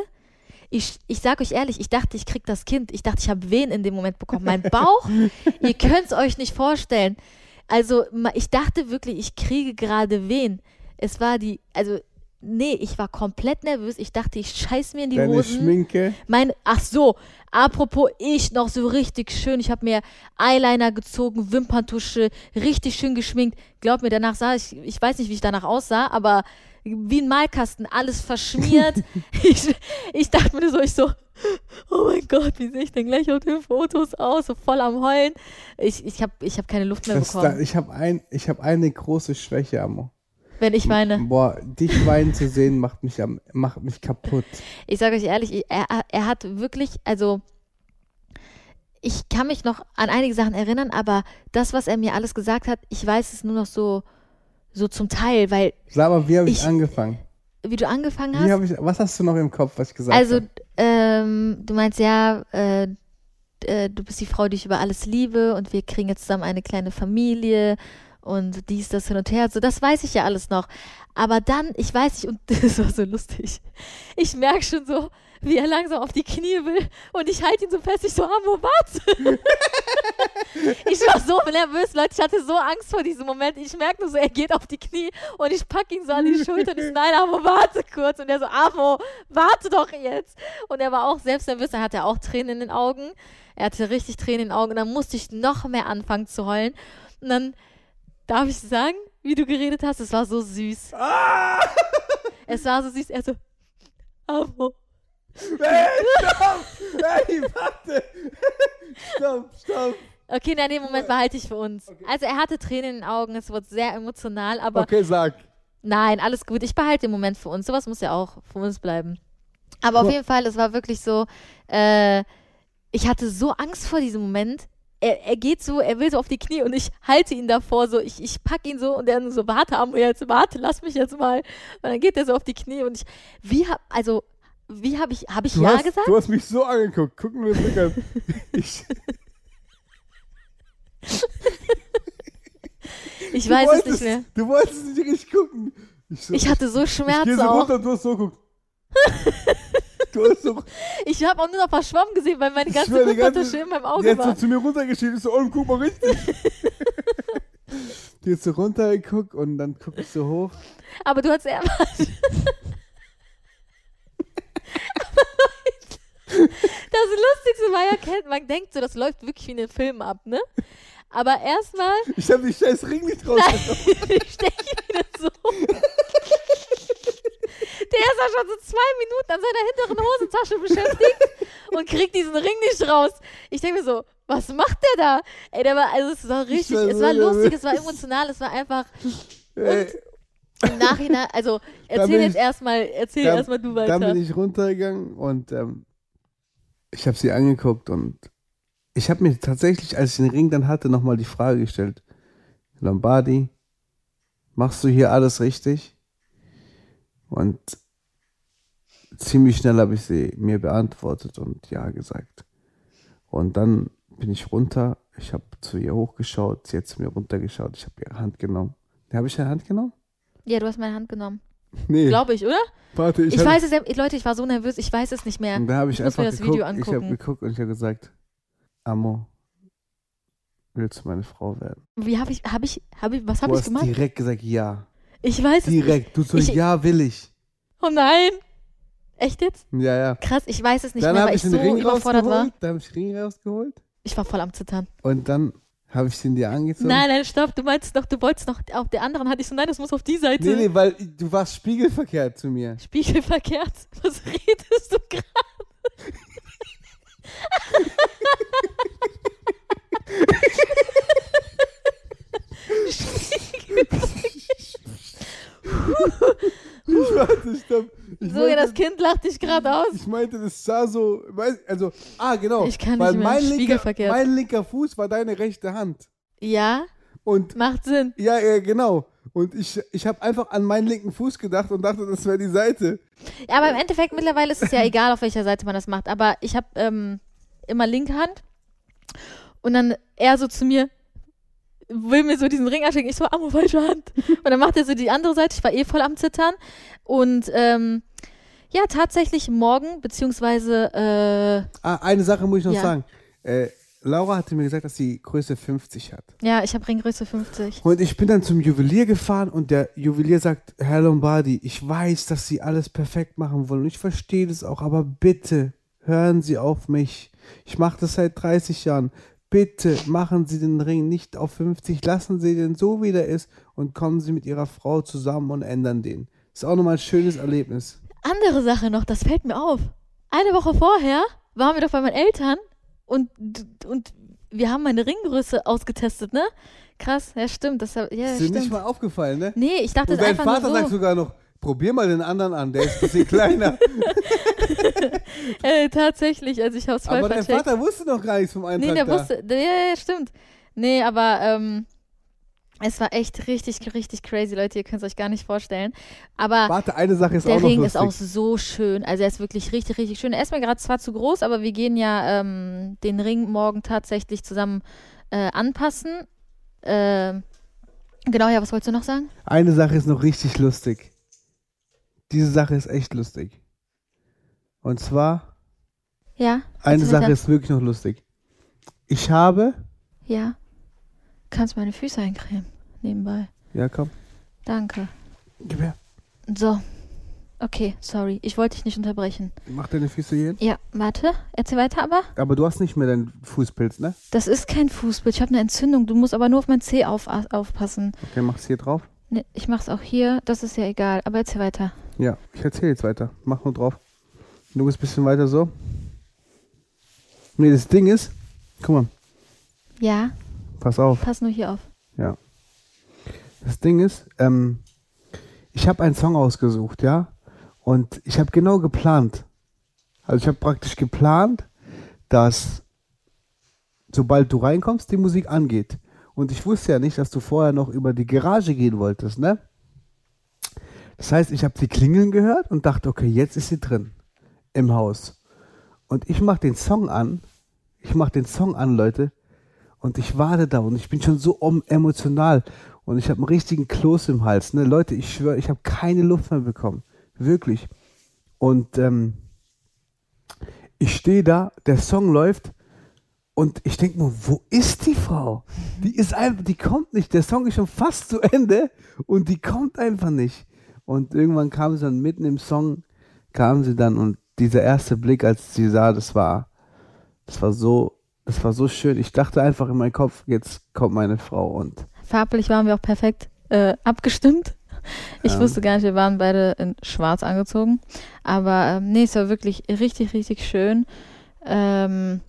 ich, ich sage euch ehrlich, ich dachte, ich krieg das Kind. Ich dachte, ich habe Wehen in dem Moment bekommen. Mein Bauch, ihr könnt es euch nicht vorstellen. Also ich dachte wirklich, ich kriege gerade wen. Es war die, also nee, ich war komplett nervös. Ich dachte, ich scheiß mir in die Deine Hosen. Schminke. Mein, ach so, apropos ich noch so richtig schön. Ich habe mir Eyeliner gezogen, Wimperntusche, richtig schön geschminkt. Glaub mir, danach sah ich, ich weiß nicht, wie ich danach aussah, aber wie ein Malkasten, alles verschmiert. ich, ich dachte mir so, ich so, oh mein Gott, wie sehe ich denn gleich auf den Fotos aus? So voll am Heulen. Ich, ich habe ich hab keine Luft mehr Das da, bekommen, ich habe ein, ich hab eine große Schwäche, Amo. Wenn ich weine. Boah, dich weinen zu sehen macht mich, am, macht mich kaputt. Ich sage euch ehrlich, ich- er, er hat wirklich, also ich kann mich noch an einige Sachen erinnern, aber das, was er mir alles gesagt hat, ich weiß es nur noch so, so zum Teil, weil Sag mal, wie habe ich, Ich- angefangen? wie du angefangen hast. ich, was hast du noch im Kopf, was ich gesagt Also, habe? ähm, du meinst ja, äh, äh, du bist die Frau, die ich über alles liebe und wir kriegen jetzt zusammen eine kleine Familie und dies, das hin und her. So, das weiß ich ja alles noch. Aber dann, ich weiß nicht, und das war so lustig. Ich merke schon so, wie er langsam auf die Knie will und ich halte ihn so fest, ich so, Amo, warte. ich war so nervös, Leute, ich hatte so Angst vor diesem Moment. Ich merke nur so, er geht auf die Knie und ich packe ihn so an die Schulter und ich so, nein, Amo, warte kurz. Und er so, Amo, warte doch jetzt. Und er war auch selbst nervös, er hatte auch Tränen in den Augen. Er hatte richtig Tränen in den Augen und dann musste ich noch mehr anfangen zu heulen. Und dann darf ich sagen, wie du geredet hast, es war so süß. Ah! Es war so süß. Er so, Amo. Hey, stopp! Hey, warte! stopp, stopp! Okay, nein, den Moment behalte ich für uns. Also er hatte Tränen in den Augen, es wurde sehr emotional, aber Okay, sag. nein, alles gut. Ich behalte den Moment für uns. Sowas muss ja auch für uns bleiben. Aber auf Cool. jeden Fall, es war wirklich so, äh, ich hatte so Angst vor diesem Moment. Er, er geht so, er will so auf die Knie und ich halte ihn davor so, ich, ich pack ihn so und er nur so, warte, Amo, jetzt, warte, lass mich jetzt mal. Und dann geht er so auf die Knie und ich, wie hab, also, wie habe ich, habe ich Du, Ja hast, gesagt? du hast mich so angeguckt. Guck mir das Blick an. Ich, Ich weiß es wolltest, nicht mehr. Du wolltest nicht richtig gucken. Ich, so, Ich hatte so ich Schmerzen geh so auch. runter und du hast so geguckt. du hast so, Ich habe auch nur noch verschwommen gesehen, weil meine ganze Wimperntusche in meinem Auge jetzt so war. zu mir runtergeschielt. Ich so, oh, guck mal richtig. Die hat so runtergeguckt und dann guck ich so hoch. Aber du hast ja Das Lustigste war ja, kennt, man denkt so, das läuft wirklich wie in den Filmen ab, ne? Aber erstmal Ich hab die scheiß Ring nicht raus. stecke ich wieder so. Der ist ja schon so zwei Minuten an seiner hinteren Hosentasche beschäftigt und kriegt diesen Ring nicht raus. Ich denke mir so, was macht der da? Ey, der war, also es war richtig, es war lustig, es war emotional, es war einfach Ey, im Nachhinein, also erzähl jetzt erstmal, erzähl da- erstmal du Dann weiter. bin ich runtergegangen und ähm, ich habe sie angeguckt und ich habe mir tatsächlich, als ich den Ring dann hatte, nochmal die Frage gestellt. Lombardi, machst du hier alles richtig? Und ziemlich schnell habe ich sie mir beantwortet und ja gesagt. Und dann bin ich runter, ich habe zu ihr hochgeschaut, sie hat zu mir runtergeschaut, ich habe ihre Hand genommen. Habe ich ihre Hand genommen? Ja, du hast meine Hand genommen. Nee, Glaube ich, oder? warte, ich, Ich, weiß es, Leute, ich war so nervös, ich weiß es nicht mehr. Und da habe ich Ich einfach mir das geguckt, Video ich habe angucken. geguckt und ich habe gesagt, Amo, willst du meine Frau werden? Wie habe ich, habe ich, habe ich, was du habe ich hast gemacht? direkt gesagt, ja. Ich weiß es nicht. Direkt. Du so, Ich- ja, will ich. Oh nein. Echt jetzt? Ja, ja. Krass, ich weiß es nicht dann mehr, weil ich ich so Ring überfordert war. Dann habe ich den Ring rausgeholt. Ich war voll am Zittern. Und dann habe ich den dir angezogen. Nein, nein, stopp, du meinst noch, du wolltest noch auf der anderen Hand. Ich so, nein, das muss auf die Seite. Nee, nee, weil du warst spiegelverkehrt zu mir. Spiegelverkehrt. Was redest du gerade? Ich warte. Ich So, ja, das meinte, Kind lacht dich gerade aus. ich meinte, das sah so, also, ah, genau. Ich kann weil nicht mehr. mein linker, mein linker Fuß war deine rechte Hand. Ja, Und macht Sinn. Ja, ja, genau. Und ich, ich habe einfach an meinen linken Fuß gedacht und dachte, das wäre die Seite. Ja, aber im Endeffekt mittlerweile ist es ja egal, auf welcher Seite man das macht. Aber ich habe ähm, immer linke Hand und dann er so zu mir, will mir so diesen Ring anstecken. Ich so, Amo, falsche Hand. Und dann macht er so die andere Seite. Ich war eh voll am Zittern. Und ähm, ja, tatsächlich morgen, beziehungsweise, äh, Ah, eine Sache muss ich noch Ja. sagen. Äh, Laura hatte mir gesagt, dass sie Größe 50 hat. Ja, ich habe Ringgröße 50. Und ich bin dann zum Juwelier gefahren und der Juwelier sagt, Herr Lombardi, ich weiß, dass Sie alles perfekt machen wollen. Ich verstehe das auch, aber bitte hören Sie auf mich. Ich mache das seit 30 Jahren. Bitte machen Sie den Ring nicht auf 50, lassen Sie den so, wie der ist und kommen Sie mit Ihrer Frau zusammen und ändern den. Ist auch nochmal ein schönes Erlebnis. Andere Sache noch, das fällt mir auf. Eine Woche vorher waren wir doch bei meinen Eltern und, und wir haben meine Ringgröße ausgetestet, ne? Krass, ja stimmt. Das, ja, ist dir nicht mal aufgefallen, ne? Nee, ich dachte Und dein einfach Vater nur so. sagt sogar noch, probier mal den anderen an, der ist ein bisschen kleiner. äh, tatsächlich, also ich hab's voll aber dein vercheckt. Vater wusste noch gar nichts vom Eintrag nee, der da. wusste, ja, ja, stimmt. Nee, aber ähm, es war echt richtig, richtig crazy, Leute. Ihr könnt es euch gar nicht vorstellen. Aber Warte, eine Sache ist der auch noch Ring lustig. ist auch so schön. Also er ist wirklich richtig, richtig schön. Er ist mir gerade zwar zu groß, aber wir gehen ja ähm, den Ring morgen tatsächlich zusammen äh, anpassen. Ähm, genau, ja, was wolltest du noch sagen? Eine Sache ist noch richtig lustig. Diese Sache ist echt lustig. Und zwar, Ja? eine Sache ist wirklich noch lustig. Ich habe, Ja. Kannst meine Füße eincremen. Nebenbei. ja komm, Danke. gib her. So. Okay, sorry. Ich wollte dich nicht unterbrechen. Mach deine Füße hier hin. Ja, warte. Erzähl weiter aber. Aber du hast nicht mehr deinen Fußpilz, ne? Das ist kein Fußbild. Ich habe eine Entzündung. Du musst aber nur auf mein Zeh auf, aufpassen. Okay, mach's hier drauf. Nee, ich mach's auch hier. Das ist ja egal. Aber erzähl weiter. Ja, ich erzähle jetzt weiter. Mach nur drauf. Du bist ein bisschen weiter so. Nee, das Ding ist, guck mal, Ja, pass auf. pass nur hier auf. Ja. Das Ding ist, ähm, ich habe einen Song ausgesucht, ja, und ich habe genau geplant. Also ich habe praktisch geplant, dass sobald du reinkommst, die Musik angeht. Und ich wusste ja nicht, dass du vorher noch über die Garage gehen wolltest, ne? Das heißt, ich habe die Klingeln gehört und dachte, okay, jetzt ist sie drin im Haus. Und ich mache den Song an. Ich mache den Song an, Leute. Und ich warte da und ich bin schon so emotional. Und ich habe einen richtigen Kloß im Hals. Ne? Leute, ich schwöre, ich habe keine Luft mehr bekommen. Wirklich. Und ähm, ich stehe da, der Song läuft und ich denke mir, wo ist die Frau? Die ist einfach, die kommt nicht. Der Song ist schon fast zu Ende und die kommt einfach nicht. Und irgendwann kam sie dann mitten im Song, kam sie dann und dieser erste Blick, als sie sah, das war, das war so, das war so schön. Ich dachte einfach in meinem Kopf, jetzt kommt meine Frau und Farblich waren wir auch perfekt äh, abgestimmt. Ich Ja. wusste gar nicht, wir waren beide in schwarz angezogen. Aber ähm, nee, es war wirklich richtig, richtig schön. Ähm,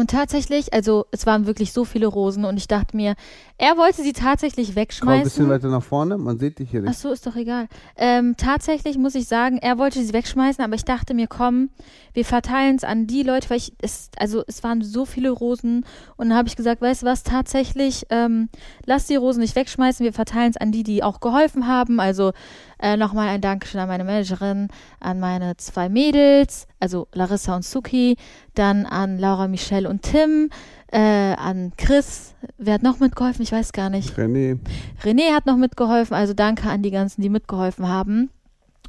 und tatsächlich, also es waren wirklich so viele Rosen und ich dachte mir, er wollte sie tatsächlich komm ein bisschen wegschmeißen. weiter nach vorne, man sieht dich hier Ach nicht. so, ist doch egal. Ähm, tatsächlich muss ich sagen, er wollte sie wegschmeißen, aber ich dachte mir, komm, wir verteilen es an die Leute, weil ich, es, also es waren so viele Rosen und dann habe ich gesagt, weißt du was, tatsächlich, ähm, lass die Rosen nicht wegschmeißen, wir verteilen es an die, die auch geholfen haben. Also äh, nochmal ein Dankeschön an meine Managerin, an meine zwei Mädels, also Larissa und Suki, dann an Laura, Michelle und Tim, äh, an Chris, wer hat noch mitgeholfen? Ich weiß gar nicht. René, René hat noch mitgeholfen, also danke an die ganzen, die mitgeholfen haben.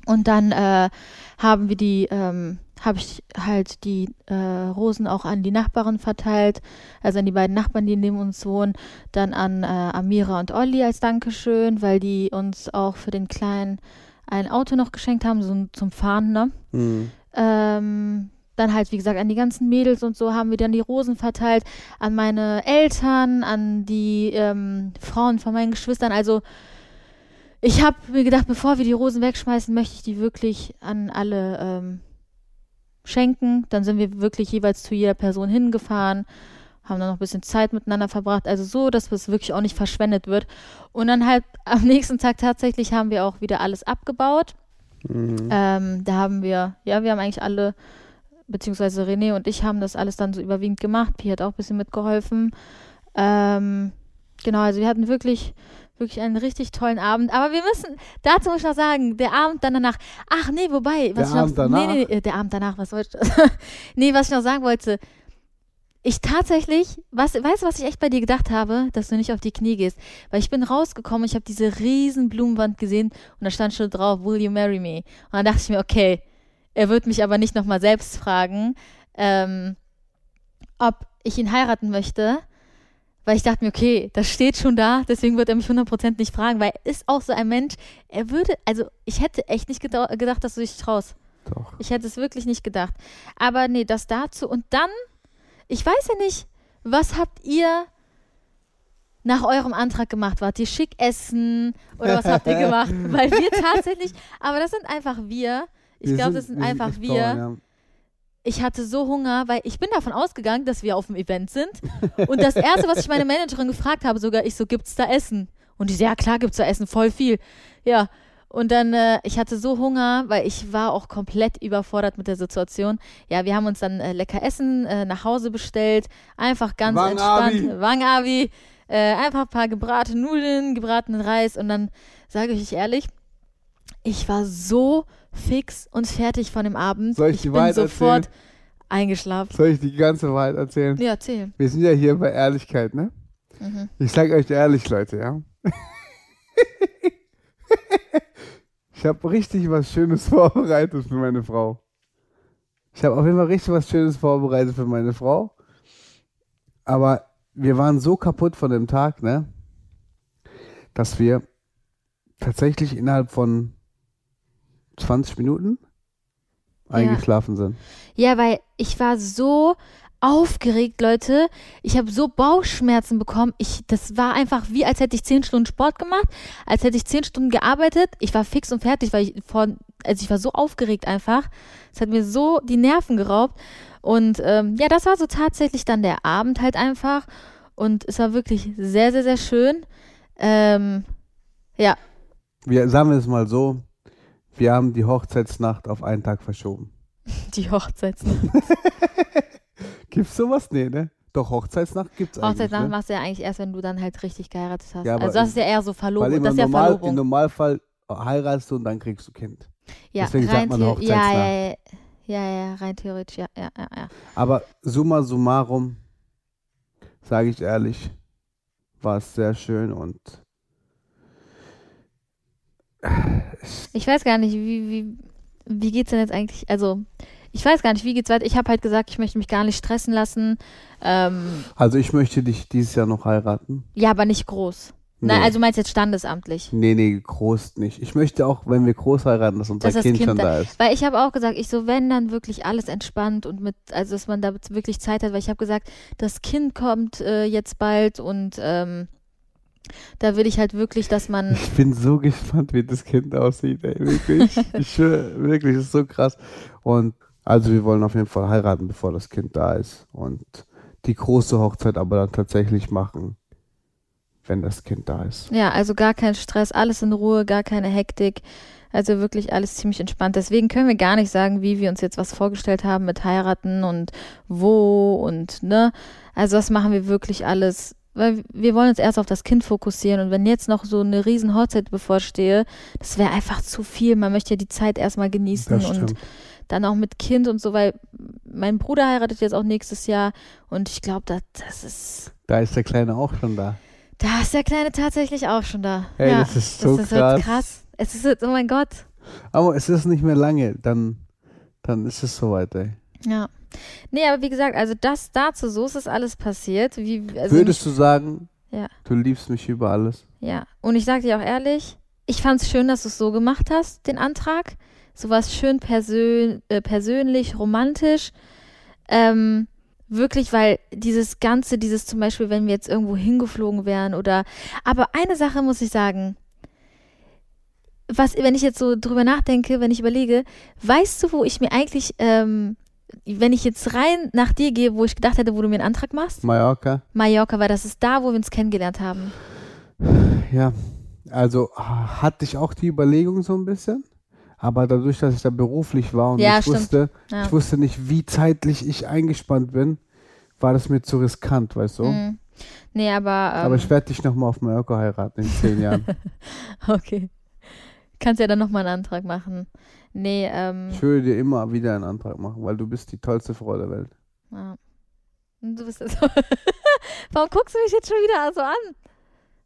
Und dann äh, haben wir die, ähm, habe ich halt die äh, Rosen auch an die Nachbarn verteilt, also an die beiden Nachbarn, die neben uns wohnen, dann an äh, Amira und Olli als Dankeschön, weil die uns auch für den Kleinen ein Auto noch geschenkt haben, so zum Fahren, ne? hm. Ähm, dann halt, wie gesagt, an die ganzen Mädels und so haben wir dann die Rosen verteilt, an meine Eltern, an die ähm, Frauen von meinen Geschwistern. Also ich habe mir gedacht, bevor wir die Rosen wegschmeißen, möchte ich die wirklich an alle ähm, schenken. Dann sind wir wirklich jeweils zu jeder Person hingefahren, haben dann noch ein bisschen Zeit miteinander verbracht. Also so, dass es wirklich auch nicht verschwendet wird. Und dann halt am nächsten Tag tatsächlich haben wir auch wieder alles abgebaut. Mhm. Ähm, da haben wir, ja, wir haben eigentlich alle, beziehungsweise René und ich haben das alles dann so überwiegend gemacht. Pi hat auch ein bisschen mitgeholfen. Ähm, genau, also wir hatten wirklich, wirklich einen richtig tollen Abend. Aber wir müssen, dazu muss ich noch sagen, der Abend dann danach, ach nee, wobei, was Der ich noch, Abend danach? Nee, nee, äh, der Abend danach, was wollte ich, nee, was ich noch sagen wollte, ich tatsächlich, was, weißt du, was ich echt bei dir gedacht habe, dass du nicht auf die Knie gehst? Weil ich bin rausgekommen, ich habe diese riesen Blumenwand gesehen und da stand schon drauf, Will you marry me? Und dann dachte ich mir, okay, er wird mich aber nicht nochmal selbst fragen, ähm, ob ich ihn heiraten möchte, weil ich dachte mir, okay, das steht schon da, deswegen wird er mich 100% nicht fragen, weil er ist auch so ein Mensch, er würde, also ich hätte echt nicht gedacht, dass du dich traust. Doch. Ich hätte es wirklich nicht gedacht. Aber nee, das dazu. Und dann, ich weiß ja nicht, was habt ihr nach eurem Antrag gemacht? Wart ihr schick essen oder was habt ihr gemacht? Weil wir tatsächlich, aber das sind einfach wir. Ich glaube, das sind einfach wir. Bauern, ja. Ich hatte so Hunger, weil ich bin davon ausgegangen, dass wir auf dem Event sind. Und das Erste, was ich meine Managerin gefragt habe, sogar ich so, gibt's da Essen? Und die so, ja klar gibt's da Essen, voll viel. Ja. Und dann, äh, ich hatte so Hunger, weil ich war auch komplett überfordert mit der Situation. Ja, wir haben uns dann äh, lecker Essen äh, nach Hause bestellt. Einfach ganz Wangabi. entspannt. Wangabi. Äh, einfach ein paar gebratene Nudeln, gebratenen Reis. Und dann sage ich euch ehrlich, ich war so fix und fertig von dem Abend. Soll ich ich die bin sofort erzählen? eingeschlafen. Soll ich die ganze Wahrheit erzählen? Ja, erzähl. Wir sind ja hier bei Ehrlichkeit, ne? Mhm. Ich sag euch ehrlich, Leute, ja. ich habe richtig was Schönes vorbereitet für meine Frau. Ich habe auf jeden Fall richtig was Schönes vorbereitet für meine Frau. Aber wir waren so kaputt von dem Tag, ne? Dass wir tatsächlich innerhalb von 20 Minuten Ja. eingeschlafen sind. Ja, weil ich war so aufgeregt, Leute. Ich habe so Bauchschmerzen bekommen. Ich, das war einfach wie, als hätte ich zehn Stunden Sport gemacht, als hätte ich zehn Stunden gearbeitet. Ich war fix und fertig, weil ich vor, also ich war so aufgeregt einfach. Es hat mir so die Nerven geraubt. Und ähm, ja, das war so tatsächlich dann der Abend halt einfach. Und es war wirklich sehr, sehr, sehr schön. Ähm, ja, Wir sagen wir es mal so, wir haben die Hochzeitsnacht auf einen Tag verschoben. die Hochzeitsnacht. Gibt's sowas? Nee, ne? Doch, Hochzeitsnacht gibt's eigentlich. Hochzeitsnacht Ne? machst du ja eigentlich erst, wenn du dann halt richtig geheiratet hast. Ja, also das ist ja eher so Weil Verlobung. im, Das ist ja Normal, im Verlobung. Normalfall heiratest du und dann kriegst du Kind. Ja, deswegen sagt man Hochzeitsnacht. Ja, ja, ja, ja, ja, rein theoretisch, ja, ja, ja, ja. Aber summa summarum, sage ich ehrlich, war es sehr schön und Ich weiß gar nicht, wie, wie, wie geht's denn jetzt eigentlich, also, ich weiß gar nicht, wie geht's weiter. Ich habe halt gesagt, ich möchte mich gar nicht stressen lassen. Ähm, also ich möchte dich dieses Jahr noch heiraten. ja, aber nicht groß. Nein, Nee. also meinst jetzt standesamtlich. Nee, nee, groß nicht. Ich möchte auch, wenn wir groß heiraten, dass unser Dass das kind, Kind schon da- da ist. Weil ich habe auch gesagt, ich so, wenn dann wirklich alles entspannt und mit, also dass man da wirklich Zeit hat, weil ich habe gesagt, das Kind kommt äh, jetzt bald und ähm, da will ich halt wirklich, dass man Ich bin so gespannt, wie das Kind aussieht, ey. Wirklich. ich schwöre, wirklich, das ist so krass. Und also wir wollen auf jeden Fall heiraten, bevor das Kind da ist. Und die große Hochzeit aber dann tatsächlich machen, wenn das Kind da ist. Ja, also gar kein Stress, alles in Ruhe, gar keine Hektik. Also wirklich alles ziemlich entspannt. Deswegen können wir gar nicht sagen, wie wir uns jetzt was vorgestellt haben mit heiraten und wo und ne. Also das machen wir wirklich alles, weil wir wollen uns erst auf das Kind fokussieren und wenn jetzt noch so eine riesen Hochzeit bevorstehe, das wäre einfach zu viel. Man möchte ja die Zeit erstmal genießen und. Dann auch mit Kind und so, weil mein Bruder heiratet jetzt auch nächstes Jahr und ich glaube, das, das ist Da ist der Kleine auch schon da. da ist der Kleine tatsächlich auch schon da. Ey, ja, das ist so das ist krass. Halt krass. Es ist jetzt, oh mein Gott. Aber es ist nicht mehr lange, dann, dann ist es soweit, ey. Ja. Nee, aber wie gesagt, also das dazu, so ist es alles passiert. Wie, also Würdest du sagen, Ja. du liebst mich über alles? Ja. Und ich sag dir auch ehrlich, ich fand es schön, dass du es so gemacht hast, den Antrag. So was schön persön äh, persönlich, romantisch. Ähm, wirklich, weil dieses Ganze, dieses zum Beispiel, wenn wir jetzt irgendwo hingeflogen wären oder. Aber eine Sache muss ich sagen. Was, wenn ich jetzt so drüber nachdenke, wenn ich überlege, weißt du, wo ich mir eigentlich, ähm, wenn ich jetzt rein nach dir gehe, wo ich gedacht hätte, wo du mir einen Antrag machst? Mallorca? Mallorca, weil das ist da, wo wir uns kennengelernt haben. Ja, also ah, hatte ich auch die Überlegung so ein bisschen. Aber dadurch, dass ich da beruflich war und Ja, ich stimmt. wusste, Ja. ich wusste nicht, wie zeitlich ich eingespannt bin, war das mir zu riskant, weißt du? Mm. Nee, aber. Ähm, Aber ich werde dich nochmal auf Mallorca heiraten in zehn Jahren. okay. Kannst ja dann nochmal einen Antrag machen. Nee, ähm. Ich würde dir immer wieder einen Antrag machen, weil du bist die tollste Frau der Welt. Ja. Und Du bist jetzt. Warum guckst du mich jetzt schon wieder so an?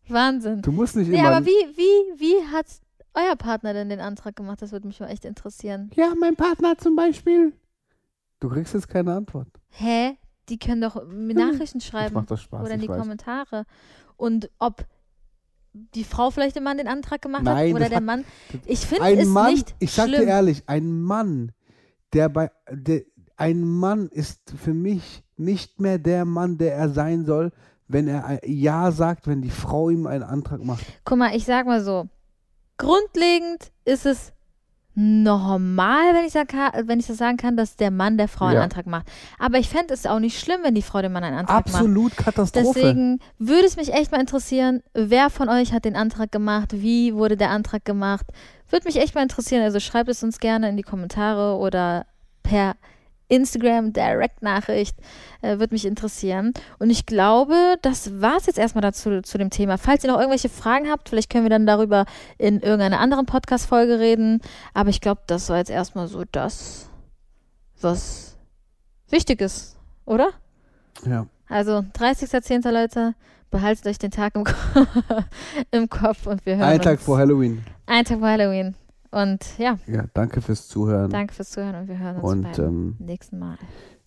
Wahnsinn. Du musst nicht Nee, immer. aber wie, wie, wie hat euer Partner denn den Antrag gemacht? Das würde mich mal echt interessieren. Ja, mein Partner zum Beispiel. Du kriegst jetzt keine Antwort. Hä? die können doch mir Nachrichten schreiben macht das Spaß, oder in ich die weiß. Kommentare. Und ob die Frau vielleicht dem Mann den Antrag gemacht Nein, hat oder das der hat- Mann. Ich finde Ein es Mann, nicht ich sag schlimm. dir ehrlich, ein Mann, der bei, der, ein Mann ist für mich nicht mehr der Mann, der er sein soll, wenn er ein Ja sagt, wenn die Frau ihm einen Antrag macht. Guck mal, ich sag mal so, grundlegend ist es normal, wenn ich, sag, wenn ich das sagen kann, dass der Mann der Frau einen Ja. Antrag macht. Aber ich fände es auch nicht schlimm, wenn die Frau dem Mann einen Antrag macht. Absolut Katastrophe. Deswegen würde es mich echt mal interessieren, wer von euch hat den Antrag gemacht, wie wurde der Antrag gemacht. Würde mich echt mal interessieren. Also schreibt es uns gerne in die Kommentare oder per Instagram Direct-Nachricht. Äh, Würde mich interessieren. Und ich glaube, das war es jetzt erstmal dazu zu dem Thema. Falls ihr noch irgendwelche Fragen habt, vielleicht können wir dann darüber in irgendeiner anderen Podcast-Folge reden. Aber ich glaube, das war jetzt erstmal so das, was wichtig ist, oder? ja. Also 30.10. Leute, behaltet euch den Tag im, Ko im Kopf und wir hören Ein uns. Tag vor Halloween. Ein Tag vor Halloween. Und ja, Ja, danke fürs Zuhören. danke fürs Zuhören und wir hören uns Und beim ähm, nächsten Mal.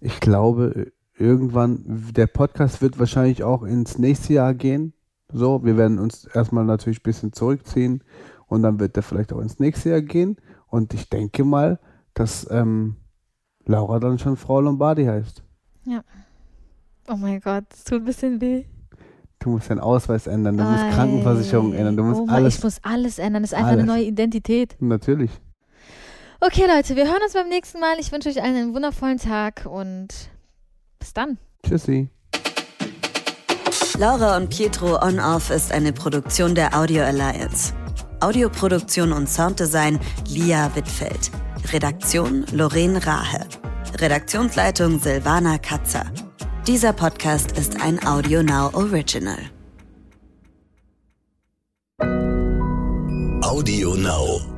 ich glaube, irgendwann, der Podcast wird wahrscheinlich auch ins nächste Jahr gehen. So, wir werden uns erstmal natürlich ein bisschen zurückziehen und dann wird der vielleicht auch ins nächste Jahr gehen. Und ich denke mal, dass ähm, Laura dann schon Frau Lombardi heißt. Oh mein Gott, es tut ein bisschen weh. Du musst deinen Ausweis ändern, du musst. Krankenversicherung ändern, du musst oh alles. Ich muss alles ändern. Das ist einfach eine Alles. neue Identität. Natürlich. Okay, Leute, wir hören uns beim nächsten Mal. Ich wünsche euch allen einen wundervollen Tag und bis dann. Tschüssi. Laura und Pietro On Off ist eine Produktion der Audio Alliance. Audioproduktion und Sounddesign Lia Wittfeld. Redaktion Lorraine Rahe. Redaktionsleitung Silvana Katzer. Dieser Podcast ist ein Audio Now Original. Audio Now.